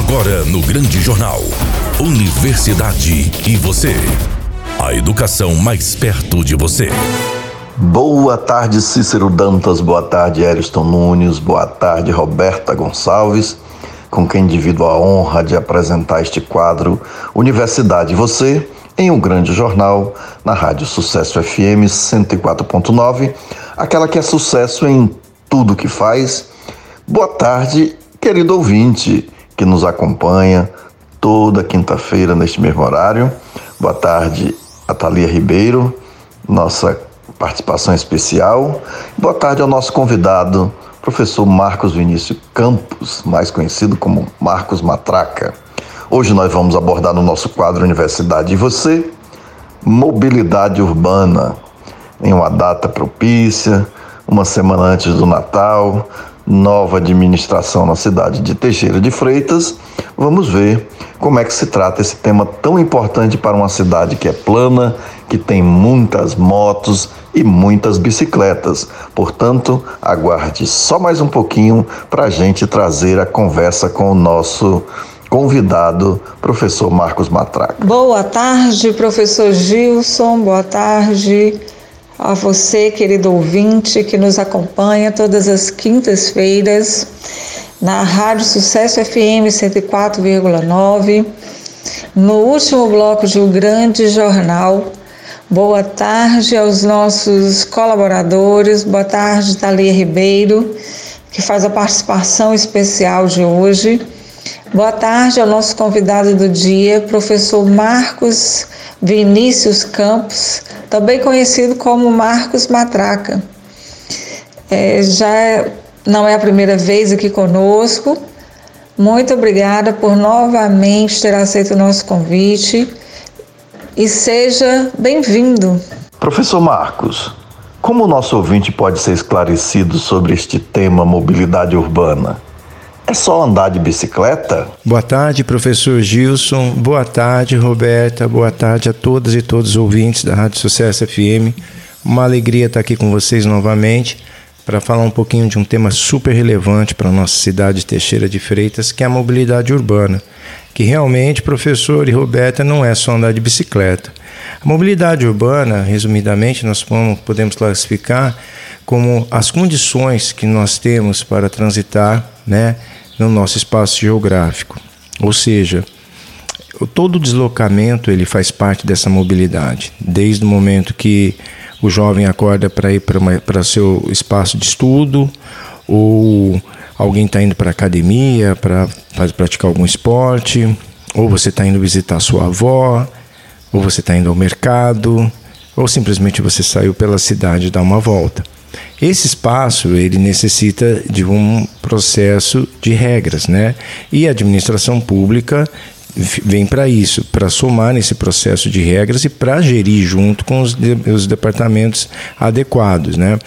Agora no Grande Jornal. Universidade e você. A educação mais perto de você. Boa tarde, Cícero Dantas. Boa tarde, Ariston Nunes. Boa tarde, Roberta Gonçalves, com quem divido a honra de apresentar este quadro Universidade e Você em um grande jornal na Rádio Sucesso FM 104.9, aquela que é sucesso em tudo que faz. Boa tarde, querido ouvinte que nos acompanha toda quinta-feira neste mesmo horário. Boa tarde, Atalia Ribeiro, nossa participação especial. Boa tarde ao nosso convidado, professor Marcos Vinícius Campos, mais conhecido como Marcos Matraca. Hoje nós vamos abordar no nosso quadro Universidade e Você, mobilidade urbana, em uma data propícia, uma semana antes do Natal, nova administração na cidade de Teixeira de Freitas, vamos ver como é que se trata esse tema tão importante para uma cidade que é plana, que tem muitas motos e muitas bicicletas. Portanto, aguarde só mais um pouquinho para a gente trazer a conversa com o nosso convidado, professor Marcos Matraca. Boa tarde, professor Gilson. Boa tarde a você, querido ouvinte, que nos acompanha todas as quintas-feiras na Rádio Sucesso FM 104,9. No último bloco de um grande jornal. Boa tarde aos nossos colaboradores. Boa tarde, Thalia Ribeiro, que faz a participação especial de hoje. Boa tarde ao nosso convidado do dia, professor Marcos Vinícius Campos, também conhecido como Marcos Matraca. É, já não é a primeira vez aqui conosco. Muito obrigada por novamente ter aceito o nosso convite e seja bem-vindo. Professor Marcos, como o nosso ouvinte pode ser esclarecido sobre este tema mobilidade urbana? É só andar de bicicleta? Boa tarde, professor Gilson. Boa tarde, Roberta. Boa tarde a todas e todos os ouvintes da Rádio Sucesso FM. Uma alegria estar aqui com vocês novamente para falar um pouquinho de um tema super relevante para a nossa cidade de Teixeira de Freitas, que é a mobilidade urbana. Que realmente, professor e Roberta, não é só andar de bicicleta. A mobilidade urbana, resumidamente, nós podemos classificar como as condições que nós temos para transitar né, no nosso espaço geográfico. Ou seja, todo deslocamento ele faz parte dessa mobilidade, desde o momento que o jovem acorda para ir para seu espaço de estudo, ou alguém está indo para academia para praticar algum esporte, ou você está indo visitar sua avó, ou você está indo ao mercado, ou simplesmente você saiu pela cidade dar uma volta. Esse espaço ele necessita de um processo de regras, né? E a administração pública vem para isso, para somar nesse processo de regras e para gerir junto com os, de, os departamentos adequados, né?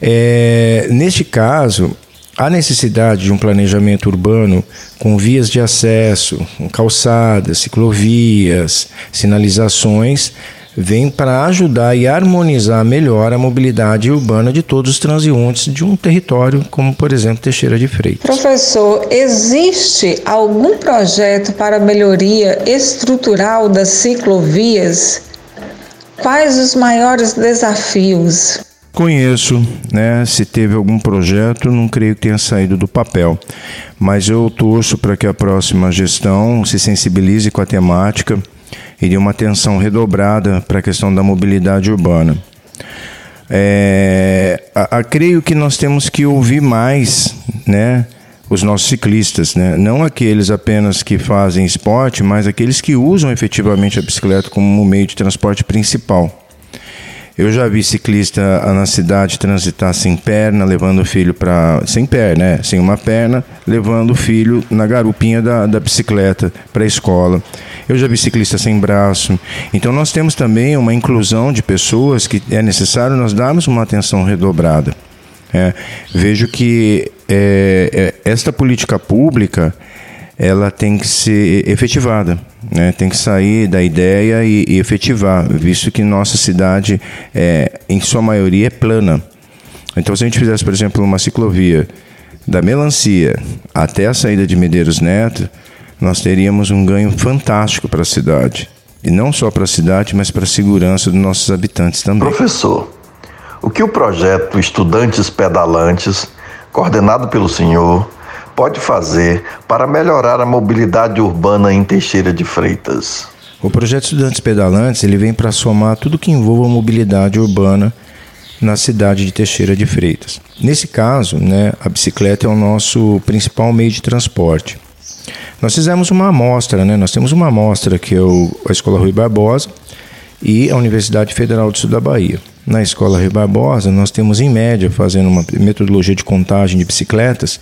É, neste caso, há necessidade de um planejamento urbano com vias de acesso, calçadas, ciclovias, sinalizações vem para ajudar e harmonizar melhor a mobilidade urbana de todos os transeuntes de um território, como por exemplo Teixeira de Freitas. Professor, existe algum projeto para melhoria estrutural das ciclovias? Quais os maiores desafios? Conheço, né? Se teve algum projeto, não creio que tenha saído do papel. Mas eu torço para que a próxima gestão se sensibilize com a temática e de uma atenção redobrada para a questão da mobilidade urbana. É, a, a, creio que nós temos que ouvir mais, né? Os nossos ciclistas, né? não aqueles apenas que fazem esporte, mas aqueles que usam efetivamente a bicicleta como meio de transporte principal. Eu já vi ciclista na cidade transitar sem perna, levando o filho para. sem perna, né? Sem uma perna, levando o filho na garupinha da, da bicicleta para a escola. Eu já vi ciclista sem braço. Então nós temos também uma inclusão de pessoas que é necessário nós darmos uma atenção redobrada. É, vejo que é, é, esta política pública ela tem que ser efetivada, né? tem que sair da ideia e, e efetivar, visto que nossa cidade, é, em sua maioria, é plana. Então, se a gente fizesse, por exemplo, uma ciclovia da Melancia até a saída de Medeiros Neto, nós teríamos um ganho fantástico para a cidade. E não só para a cidade, mas para a segurança dos nossos habitantes também. Professor, o que o projeto Estudantes Pedalantes, coordenado pelo senhor, pode fazer para melhorar a mobilidade urbana em Teixeira de Freitas? O projeto Estudantes Pedalantes ele vem para somar tudo que envolva mobilidade urbana na cidade de Teixeira de Freitas. Nesse caso, né, a bicicleta é o nosso principal meio de transporte. Nós fizemos uma amostra, né? nós temos uma amostra que é o, a Escola Rui Barbosa e a Universidade Federal do Sul da Bahia. Na Escola Rui Barbosa, nós temos em média, fazendo uma metodologia de contagem de bicicletas,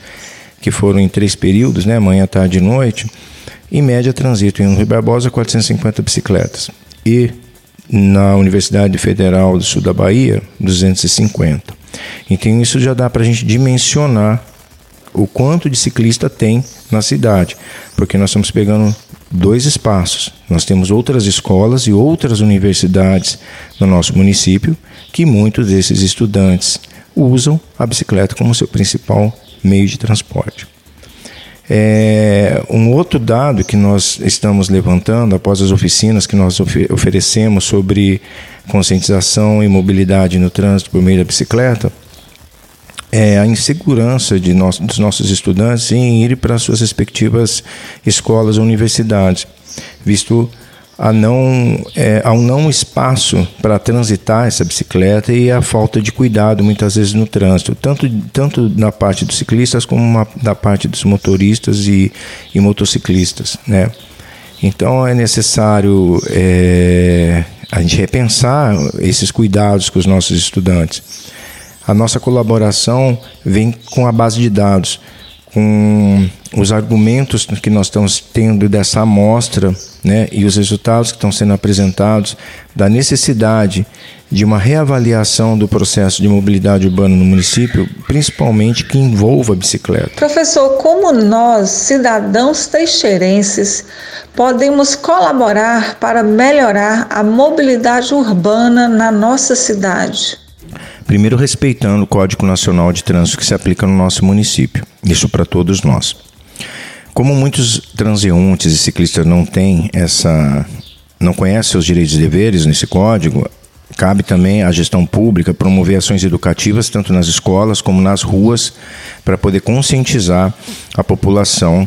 que foram em três períodos, né, manhã, tarde e noite, em média transito em Rui Barbosa 450 bicicletas. E na Universidade Federal do Sul da Bahia, 250. Então isso já dá para a gente dimensionar o quanto de ciclista tem na cidade, porque nós estamos pegando dois espaços. Nós temos outras escolas e outras universidades no nosso município que muitos desses estudantes usam a bicicleta como seu principal meio de transporte. É, um outro dado que nós estamos levantando após as oficinas que nós oferecemos sobre conscientização e mobilidade no trânsito por meio da bicicleta é a insegurança de dos nossos estudantes em ir para suas respectivas escolas ou universidades, visto a não, é, ao não espaço para transitar essa bicicleta e a falta de cuidado muitas vezes no trânsito, tanto, tanto na parte dos ciclistas como na, na parte dos motoristas e, e motociclistas. Né? Então é necessário é, a gente repensar esses cuidados com os nossos estudantes. A nossa colaboração vem com a base de dados com os argumentos que nós estamos tendo dessa amostra né, e os resultados que estão sendo apresentados da necessidade de uma reavaliação do processo de mobilidade urbana no município, principalmente que envolva a bicicleta. Professor, como nós, cidadãos teixeirenses, podemos colaborar para melhorar a mobilidade urbana na nossa cidade? Primeiro, respeitando o Código Nacional de Trânsito que se aplica no nosso município. Isso para todos nós. Como muitos transeuntes e ciclistas não têm essa. não conhecem seus direitos e deveres nesse código, cabe também à gestão pública promover ações educativas, tanto nas escolas como nas ruas, para poder conscientizar a população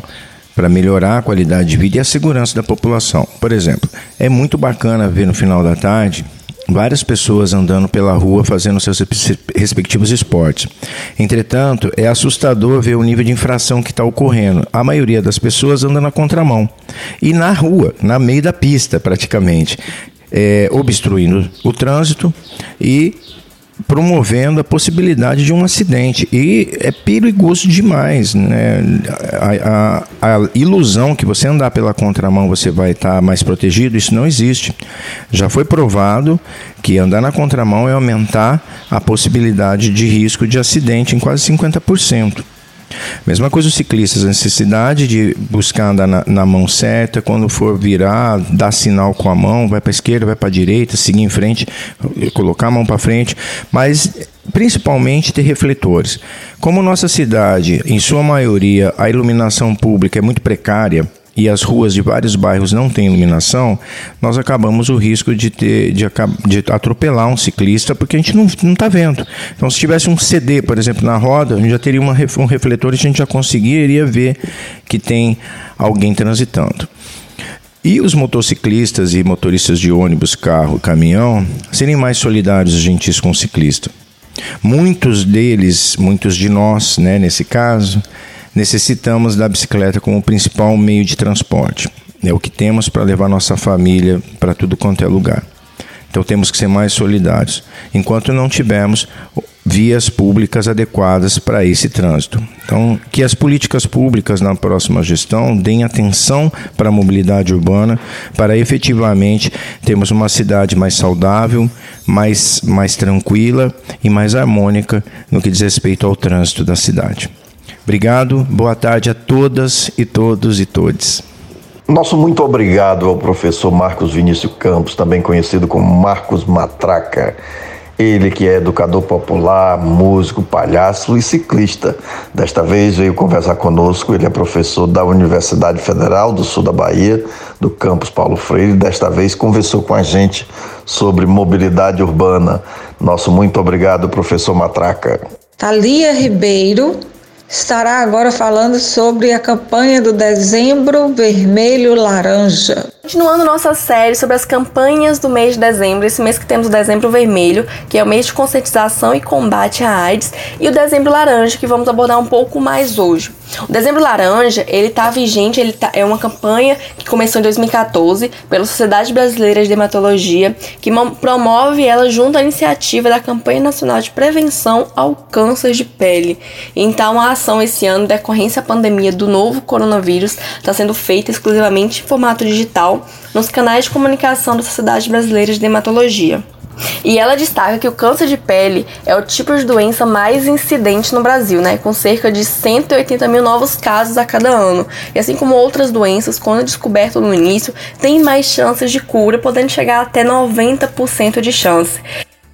para melhorar a qualidade de vida e a segurança da população. Por exemplo, é muito bacana ver no final da tarde várias pessoas andando pela rua fazendo seus respectivos esportes. Entretanto, é assustador ver o nível de infração que está ocorrendo. A maioria das pessoas anda na contramão e na rua, na meio da pista, praticamente, é, obstruindo o trânsito e promovendo a possibilidade de um acidente. E é perigoso demais. Né? A, a, a ilusão que você andar pela contramão você vai estar mais protegido, isso não existe. Já foi provado que andar na contramão é aumentar a possibilidade de risco de acidente em quase 50%. Mesma coisa os ciclistas, a necessidade de buscar andar na, na, mão certa, quando for virar, dar sinal com a mão, vai para a esquerda, vai para a direita, seguir em frente, colocar a mão para frente, mas principalmente ter refletores. Como nossa cidade, em sua maioria, a iluminação pública é muito precária, e as ruas de vários bairros não têm iluminação, nós acabamos o risco de, ter, de, de atropelar um ciclista porque a gente não está vendo. Então, se tivesse um CD, por exemplo, na roda, a gente já teria uma, um refletor e a gente já conseguiria ver que tem alguém transitando. E os motociclistas e motoristas de ônibus, carro, caminhão, serem mais solidários e gentis com o ciclista. Muitos deles, muitos de nós, né, nesse caso, necessitamos da bicicleta como principal meio de transporte. É o que temos para levar nossa família para tudo quanto é lugar. Então temos que ser mais solidários. Enquanto não tivermos vias públicas adequadas para esse trânsito. Então, que as políticas públicas na próxima gestão deem atenção para a mobilidade urbana, para efetivamente termos uma cidade mais saudável, mais, mais tranquila e mais harmônica no que diz respeito ao trânsito da cidade. Obrigado, boa tarde a todas e todos e todes. Nosso muito obrigado ao professor Marcos Vinícius Campos, também conhecido como Marcos Matraca. Ele que é educador popular, músico, palhaço e ciclista. Desta vez veio conversar conosco. Ele é professor da Universidade Federal do Sul da Bahia, do campus Paulo Freire. Desta vez conversou com a gente sobre mobilidade urbana. Nosso muito obrigado, professor Matraca. Thalia Ribeiro estará agora falando sobre a campanha do Dezembro Vermelho Laranja. Continuando nossa série sobre as campanhas do mês de dezembro, esse mês que temos o Dezembro Vermelho, que é o mês de conscientização e combate à AIDS, e o Dezembro Laranja, que vamos abordar um pouco mais hoje. O Dezembro Laranja, ele tá vigente, ele tá, é uma campanha que começou em 2014 pela Sociedade Brasileira de Dermatologia, que promove ela junto à iniciativa da Campanha Nacional de Prevenção ao Câncer de Pele. Então, a ação esse ano, decorrência da pandemia do novo coronavírus, está sendo feita exclusivamente em formato digital nos canais de comunicação da Sociedade Brasileira de Dermatologia. E ela destaca que o câncer de pele é o tipo de doença mais incidente no Brasil, né? Com cerca de 180 mil novos casos a cada ano. E assim como outras doenças, quando descoberto no início, tem mais chances de cura, podendo chegar até 90% de chance.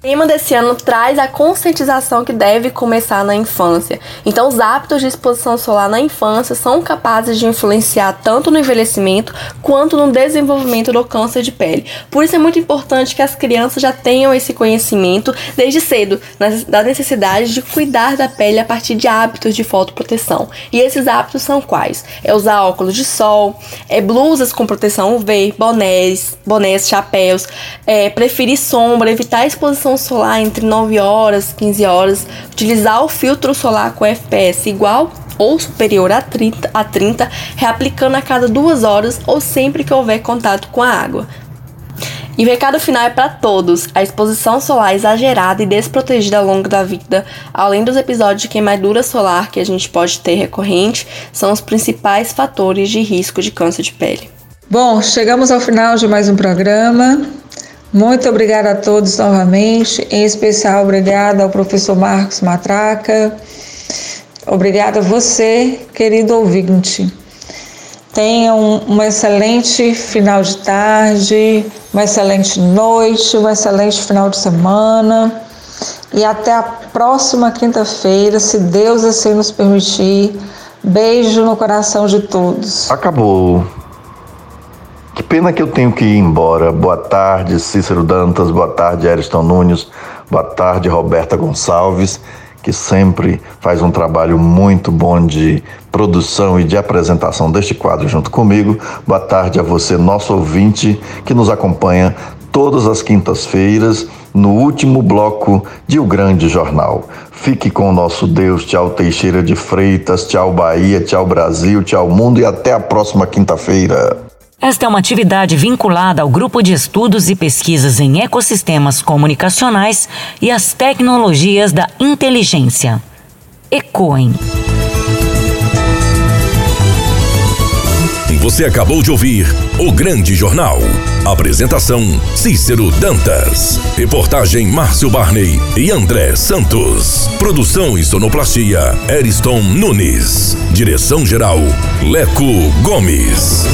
O tema desse ano traz a conscientização que deve começar na infância. Então, os hábitos de exposição solar na infância são capazes de influenciar tanto no envelhecimento quanto no desenvolvimento do câncer de pele. Por isso é muito importante que as crianças já tenham esse conhecimento desde cedo da necessidade de cuidar da pele a partir de hábitos de fotoproteção. E esses hábitos são quais? É usar óculos de sol, é blusas com proteção UV, bonés, bonés, chapéus, é preferir sombra, evitar a exposição solar entre 9 horas e 15 horas, utilizar o filtro solar com FPS igual ou superior a 30, a 30, reaplicando a cada duas horas ou sempre que houver contato com a água. E o recado final é para todos: a exposição solar exagerada e desprotegida ao longo da vida, além dos episódios de queimadura solar que a gente pode ter recorrente, são os principais fatores de risco de câncer de pele. Bom, chegamos ao final de mais um programa. Muito obrigada a todos novamente, em especial obrigada ao professor Marcos Matraca. Obrigada a você, querido ouvinte. Tenha um, um excelente final de tarde, uma excelente noite, um excelente final de semana. E até a próxima quinta-feira, se Deus assim nos permitir. Beijo no coração de todos. Acabou. Pena que eu tenho que ir embora. Boa tarde, Cícero Dantas. Boa tarde, Ariston Nunes. Boa tarde, Roberta Gonçalves, que sempre faz um trabalho muito bom de produção e de apresentação deste quadro junto comigo. Boa tarde a você, nosso ouvinte, que nos acompanha todas as quintas-feiras no último bloco de O Grande Jornal. Fique com o nosso Deus. Tchau, Teixeira de Freitas. Tchau, Bahia. Tchau, Brasil. Tchau, mundo. E até a próxima quinta-feira. Esta é uma atividade vinculada ao Grupo de Estudos e Pesquisas em Ecossistemas Comunicacionais e as Tecnologias da Inteligência. ECOEM. Você acabou de ouvir O Grande Jornal. Apresentação: Cícero Dantas. Reportagem: Márcio Barney e André Santos. Produção e sonoplastia: Eriston Nunes. Direção-geral: Leco Gomes.